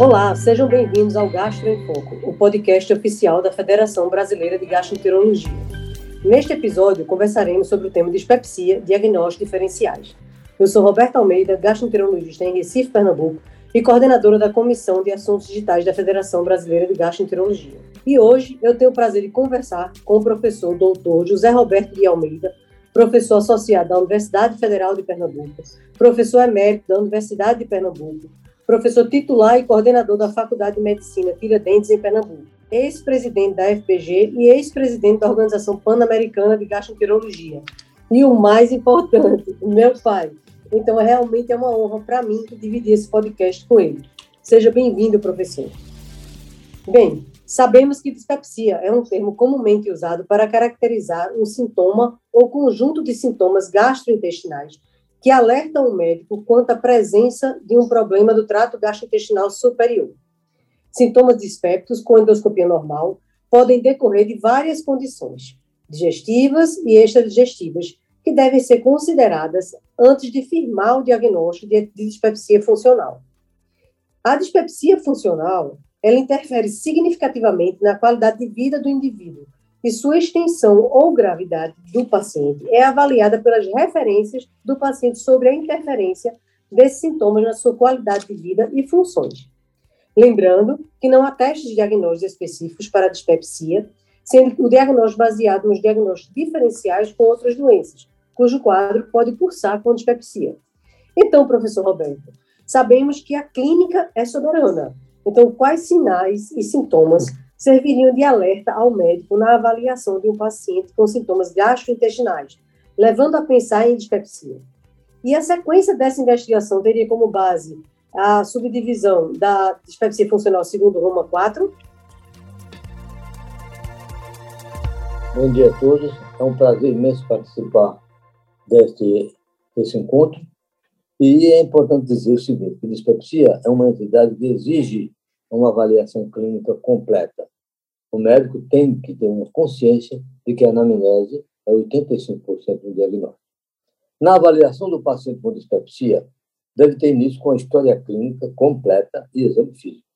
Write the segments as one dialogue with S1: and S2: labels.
S1: Olá, sejam bem-vindos ao Gastro em Foco, o podcast oficial da Federação Brasileira de Gastroenterologia. Neste episódio, conversaremos sobre o tema dispepsia, diagnósticos diferenciais. Eu sou Roberta Almeida, gastroenterologista em Recife, Pernambuco, e coordenadora da Comissão de Assuntos Digitais da Federação Brasileira de Gastroenterologia. E hoje eu tenho o prazer de conversar com o professor doutor José Roberto de Almeida, professor associado da Universidade Federal de Pernambuco, professor emérito da Universidade de Pernambuco, professor titular e coordenador da Faculdade de Medicina Tiradentes, em Pernambuco, ex-presidente da FPG e ex-presidente da Organização Pan-Americana de Gastroenterologia. E o mais importante, meu pai. Então, realmente é uma honra para mim dividir esse podcast com ele. Seja bem-vindo, professor. Bem, Sabemos que dispepsia é um termo comumente usado para caracterizar um sintoma ou conjunto de sintomas gastrointestinais que alertam o médico quanto à presença de um problema do trato gastrointestinal superior. Sintomas dispépticos com endoscopia normal podem decorrer de várias condições, digestivas e extradigestivas, que devem ser consideradas antes de firmar o diagnóstico de dispepsia funcional. A dispepsia funcional ela interfere significativamente na qualidade de vida do indivíduo e sua extensão ou gravidade do paciente é avaliada pelas referências do paciente sobre a interferência desses sintomas na sua qualidade de vida e funções. Lembrando que não há testes diagnósticos específicos para a dispepsia, sendo o diagnóstico baseado nos diagnósticos diferenciais com outras doenças, cujo quadro pode cursar com dispepsia. Então, professor Roberto, sabemos que a clínica é soberana, então, quais sinais e sintomas serviriam de alerta ao médico na avaliação de um paciente com sintomas gastrointestinais, levando a pensar em dispepsia? E a sequência dessa investigação teria como base a subdivisão da dispepsia funcional segundo Roma 4?
S2: Bom dia a todos. É um prazer imenso participar deste, desse encontro. E é importante dizer o seguinte, que dispepsia é uma entidade que exige uma avaliação clínica completa. O médico tem que ter uma consciência de que a anamnese é 85% do diagnóstico. Na avaliação do paciente com dispepsia, deve ter início com a história clínica completa e exame físico.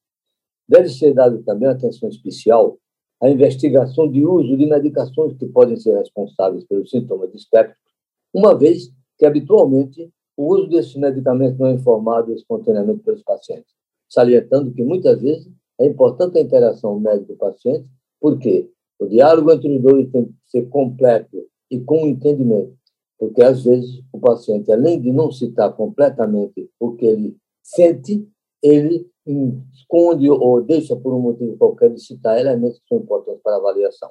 S2: Deve ser dada também atenção especial à investigação de uso de medicações que podem ser responsáveis pelos sintomas dispépticos, uma vez que, habitualmente, o uso desses medicamentos não é informado espontaneamente pelos pacientes salientando que muitas vezes é importante a interação médico-paciente, porque o diálogo entre os dois tem que ser completo e com entendimento, porque às vezes o paciente, além de não citar completamente o que ele sente, ele esconde ou deixa por um motivo qualquer de citar elementos que são importantes para a avaliação.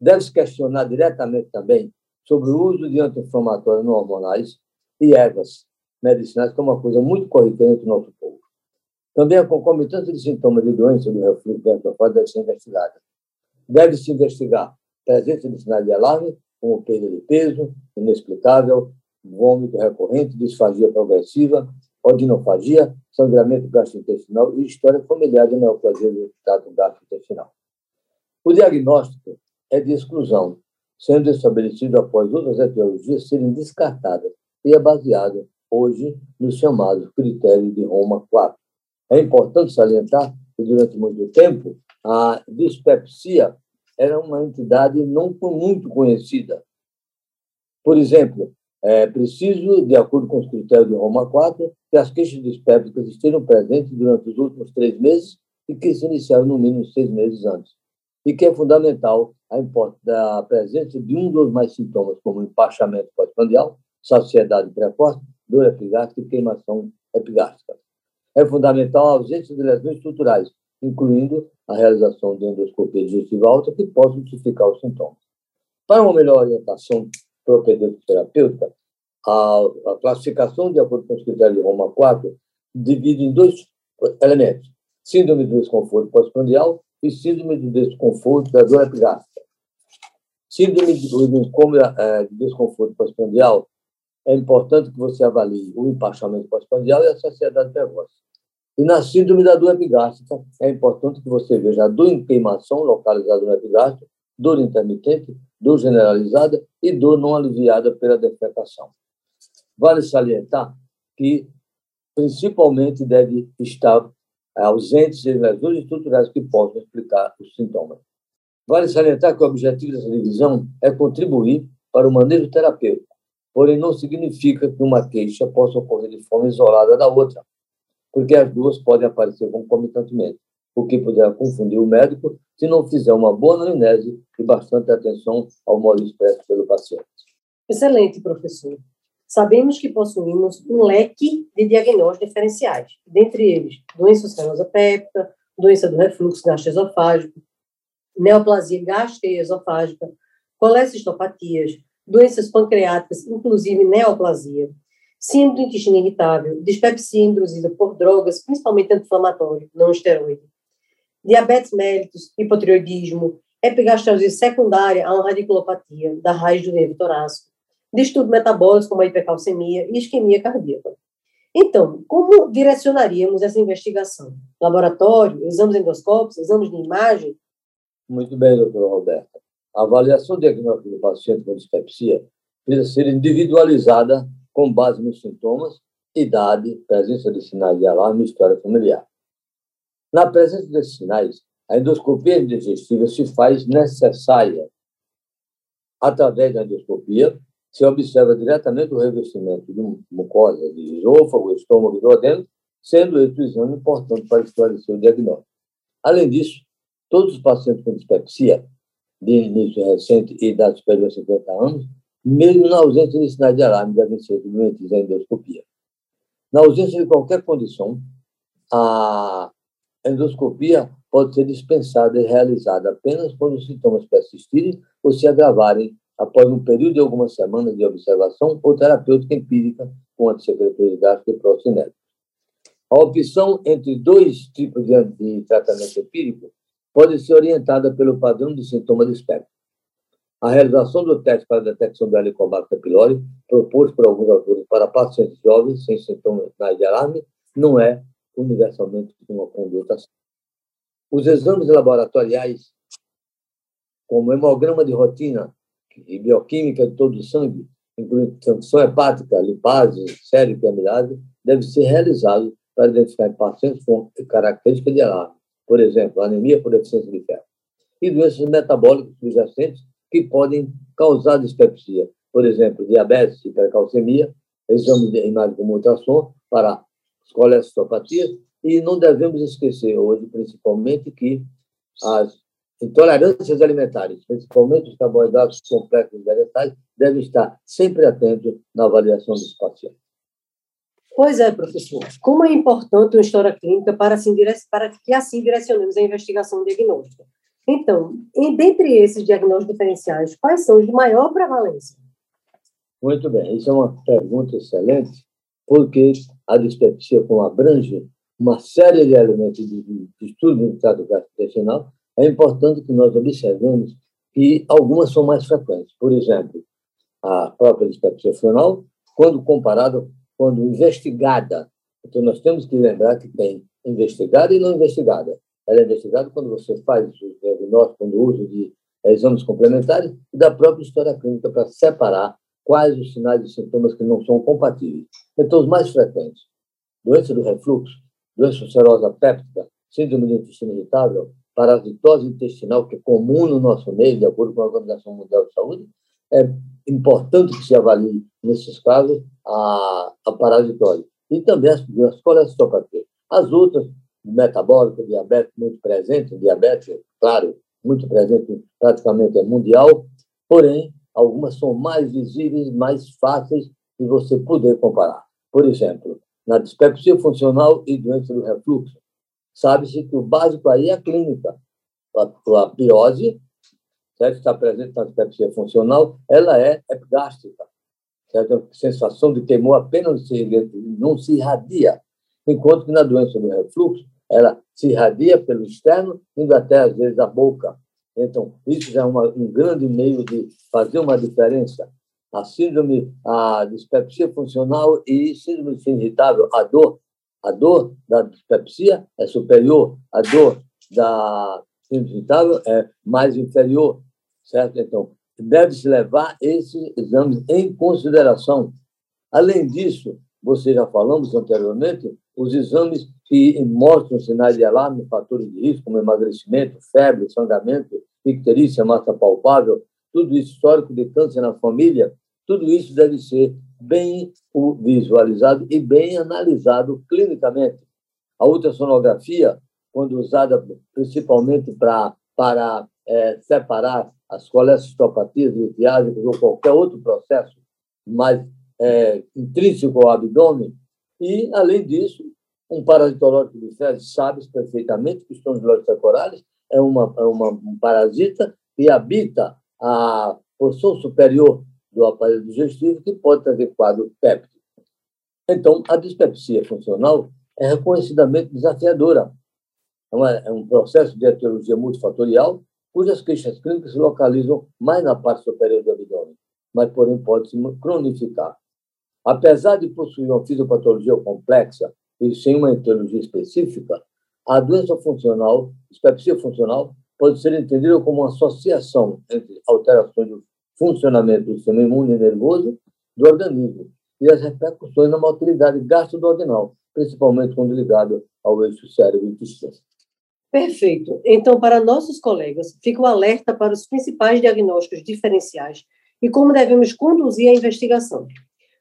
S2: Deve-se questionar diretamente também sobre o uso de anti-inflamatórios não hormonais e ervas medicinais, que é uma coisa muito corriqueira entre o nosso povo. Também a concomitância de sintomas de doença do refluxo gastroesofágico deve ser investigada. Deve-se investigar presença de sinais de alarme, como perda de peso, inexplicável, vômito recorrente, disfagia progressiva, odinofagia, sangramento gastrointestinal e história familiar de neoplasia do trato gastrointestinal. O diagnóstico é de exclusão, sendo estabelecido após outras etiologias serem descartadas e é baseado hoje nos chamados critérios de Roma 4. É importante salientar que, durante muito tempo, a dispepsia era uma entidade não muito conhecida. Por exemplo, é preciso, de acordo com os critérios de Roma 4, que as queixas dispépticas estejam presentes durante os últimos três meses e que se iniciaram no mínimo seis meses antes. E que é fundamental a, a presença de um dos mais sintomas, como empachamento pós-prandial, saciedade precoce, dor epigástrica e queimação epigástrica é fundamental a ausência de lesões estruturais, incluindo a realização de endoscopia digestiva alta que possam justificar os sintomas. Para uma melhor orientação propedêutico-terapêutica, a, a, classificação, de acordo com os critérios de Roma 4, divide em dois elementos: síndrome do desconforto pós-prandial e síndrome do desconforto da dor epigástrica. Síndrome do eh, desconforto pós-prandial é importante que você avalie o empachamento pós-prandial e a saciedade precoce. E na síndrome da dor epigástrica, é importante que você veja a dor em queimação localizada no epigástrico, dor intermitente, dor generalizada e dor não aliviada pela defecação. Vale salientar que, principalmente, deve estar ausentes lesões estruturais que possam explicar os sintomas. Vale salientar que o objetivo dessa divisão é contribuir para o manejo terapêutico, porém não significa que uma queixa possa ocorrer de forma isolada da outra, porque as duas podem aparecer concomitantemente, o que poderá confundir o médico se não fizer uma boa anamnese e bastante atenção ao modo expresso pelo paciente.
S1: Excelente, professor. Sabemos que possuímos um leque de diagnósticos diferenciais, dentre eles doença ulcerosa péptica, doença do refluxo gastroesofágico, neoplasia gastroesofágica, colecistopatias, doenças pancreáticas, inclusive neoplasia, síndrome do intestino irritável, dispepsia induzida por drogas, principalmente anti-inflamatório, não esteroide, diabetes mellitus, hipotireoidismo, epigastrose secundária a uma radiculopatia da raiz do nervo torácico, distúrbios metabólicos como a hipercalcemia e isquemia cardíaca. Então, como direcionaríamos essa investigação? Laboratório, exames endoscópicos, exames de imagem?
S2: Muito bem, doutora Roberta. A avaliação diagnóstica do paciente com dispepsia precisa ser individualizada com base nos sintomas, idade, presença de sinais de alarme e história familiar. Na presença desses sinais, a endoscopia digestiva se faz necessária. Através da endoscopia, se observa diretamente o revestimento de mucosa de esôfago, estômago e duodeno, sendo esse o exame importante para esclarecer o diagnóstico. Além disso, todos os pacientes com dispepsia, de início recente e idade superior a 50 anos, mesmo na ausência de sinais de alarme, devem ser submetidos à endoscopia. Na ausência de qualquer condição, a endoscopia pode ser dispensada e realizada apenas quando os sintomas persistirem ou se agravarem após um período de algumas semanas de observação ou terapêutica empírica com antissecretores gástricos e procinéticos. A opção entre dois tipos de tratamento empírico pode ser orientada pelo padrão de sintoma do espectro. A realização do teste para a detecção do Helicobacter pylori, proposto por alguns autores para pacientes jovens sem sintomas de alarme, não é universalmente uma conduta. Os exames laboratoriais, como hemograma de rotina e bioquímica de todo o sangue, incluindo função hepática, lipase, série e amilase, deve ser realizado para identificar pacientes com características de alarme, por exemplo, anemia por deficiência de ferro, e doenças metabólicas subjacentes que podem causar dispepsia, por exemplo, diabetes, hipercalcemia, exame de imagem como ultrassom para colestopatias, e não devemos esquecer hoje, principalmente, que as intolerâncias alimentares, principalmente os carboidratos complexos vegetais, devem estar sempre atentos na avaliação dos pacientes.
S1: Pois é, professor. Como é importante uma história clínica para, assim, para que assim direcionemos a investigação diagnóstica? Então, dentre esses diagnósticos diferenciais, quais são os de maior prevalência?
S2: Muito bem, isso é uma pergunta excelente, porque a dispepsia, como abrange uma série de elementos de, de estudo do trato gastrointestinal, é importante que nós observemos que algumas são mais frequentes. Por exemplo, a própria dispepsia fenol, quando comparada, quando investigada. Então, nós temos que lembrar que tem investigada e não investigada. Ela é investigada quando você faz o diagnóstico, quando uso de exames complementares e da própria história clínica para separar quais os sinais e sintomas que não são compatíveis. Então, os mais frequentes: doença do refluxo, doença ulcerosa péptica, síndrome do intestino irritável, parasitose intestinal, que é comum no nosso meio, de acordo com a Organização Mundial de Saúde, é importante que se avalie, nesses casos, a, a parasitose. E também as, as colestopatias. As outras, metabólica, diabetes, muito presente, diabetes, claro, muito presente, praticamente é mundial, porém, algumas são mais visíveis, mais fáceis de você poder comparar. Por exemplo, na dispepsia funcional e doença do refluxo, sabe-se que o básico aí é a clínica. A, a pirose, certo? está presente na dispepsia funcional, ela é epigástrica. Certo? A sensação de temor apenas se, não se irradia, enquanto que na doença do refluxo, ela se irradia pelo externo, indo até, às vezes, a boca. Então, isso já é uma, um grande meio de fazer uma diferença. A síndrome, a dispepsia funcional e síndrome irritável, a dor, a dor da dispepsia é superior, a dor da síndrome irritável é mais inferior, certo? Então, deve-se levar esses exames em consideração. Além disso, você já falamos anteriormente, os exames que mostram sinais de alarme, fatores de risco, como emagrecimento, febre, sangramento, icterícia, massa palpável, tudo isso, histórico de câncer na família, tudo isso deve ser bem visualizado e bem analisado clinicamente. A ultrassonografia, quando usada principalmente pra, para é, separar as colecistopatias litiásicas ou qualquer outro processo mais é, intrínseco ao abdômen, e, além disso, um parasitológico de fezes sabe perfeitamente que os corales é, uma, é uma, um parasita que habita a porção superior do aparelho digestivo que pode trazer quadro péptico. Então, a dispepsia funcional é reconhecidamente desafiadora. É, uma, é um processo de etiologia multifatorial cujas queixas clínicas se localizam mais na parte superior do abdômen, mas, porém, pode se cronificar. Apesar de possuir uma fisiopatologia complexa e sem uma etiologia específica, a doença funcional, dispepsia funcional, pode ser entendida como uma associação entre alterações do funcionamento do sistema imune nervoso do organismo e as repercussões na motilidade gastroduodenal, principalmente quando ligado ao eixo cérebro-intestino.
S1: Perfeito. Então, para nossos colegas, fica o alerta para os principais diagnósticos diferenciais e como devemos conduzir a investigação.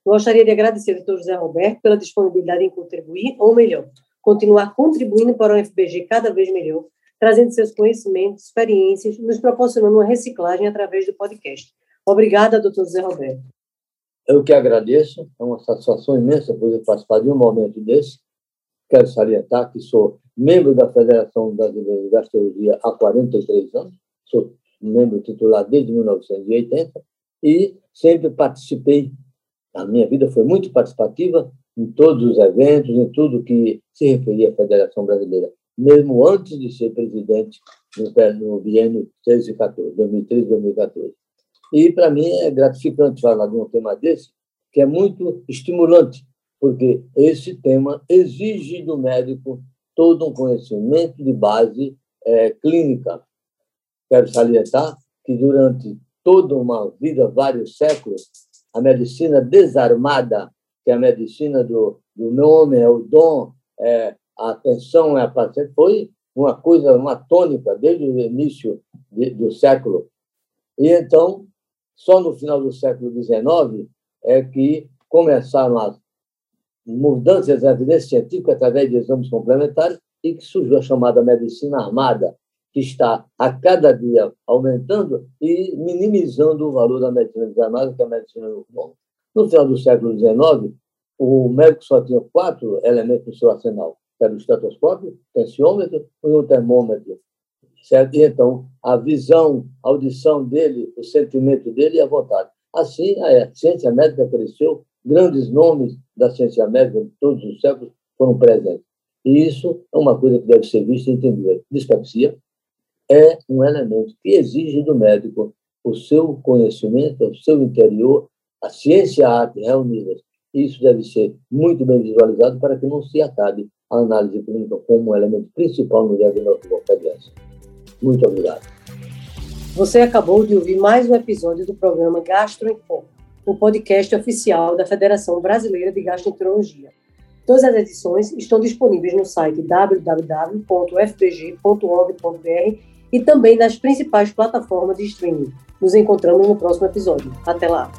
S1: Gostaria de agradecer ao doutor José Roberto pela disponibilidade em contribuir, ou melhor, continuar contribuindo para o FBG cada vez melhor, trazendo seus conhecimentos, experiências, nos proporcionando uma reciclagem através do podcast. Obrigada, doutor José Roberto.
S2: Eu que agradeço, é uma satisfação imensa poder participar de um momento desse. Quero salientar que sou membro da Federação Brasileira de Gastrologia há 43 anos, sou membro titular desde 1980 e sempre participei. A minha vida foi muito participativa em todos os eventos, em tudo que se referia à Federação Brasileira, mesmo antes de ser presidente no, biênio 13 e 14, 2013 2014. E, para mim, é gratificante falar de um tema desse, que é muito estimulante, porque esse tema exige do médico todo um conhecimento de base é, clínica. Quero salientar que, durante toda uma vida, vários séculos, a medicina desarmada, que é a medicina do, do nome, é o dom, é, a atenção é a paciente, foi uma coisa, uma tônica desde o início de, do século. E então, só no final do século XIX é que começaram as mudanças da evidência científica através de exames complementares e que surgiu a chamada medicina armada, que está a cada dia aumentando e minimizando o valor da medicina desarmada, que é a medicina normal. No final do século XIX, o médico só tinha quatro elementos no seu arsenal, que era o estetoscópio, tensiômetro e o termômetro. Certo? E então, a visão, a audição dele, o sentimento dele e a vontade. Assim, a ciência médica cresceu, grandes nomes da ciência médica de todos os séculos foram presentes. E isso é uma coisa que deve ser vista e entendida. Dispepsia é um elemento que exige do médico o seu conhecimento, o seu interior, a ciência e a arte reunidas. Isso deve ser muito bem visualizado para que não se acabe a análise clínica como um elemento principal no diagnóstico qualquer doença. Muito obrigado.
S1: Você acabou de ouvir mais um episódio do programa Gastro em Foco, o podcast oficial da Federação Brasileira de Gastroenterologia. Todas as edições estão disponíveis no site www.fbg.org.br e também nas principais plataformas de streaming. Nos encontramos no próximo episódio. Até lá!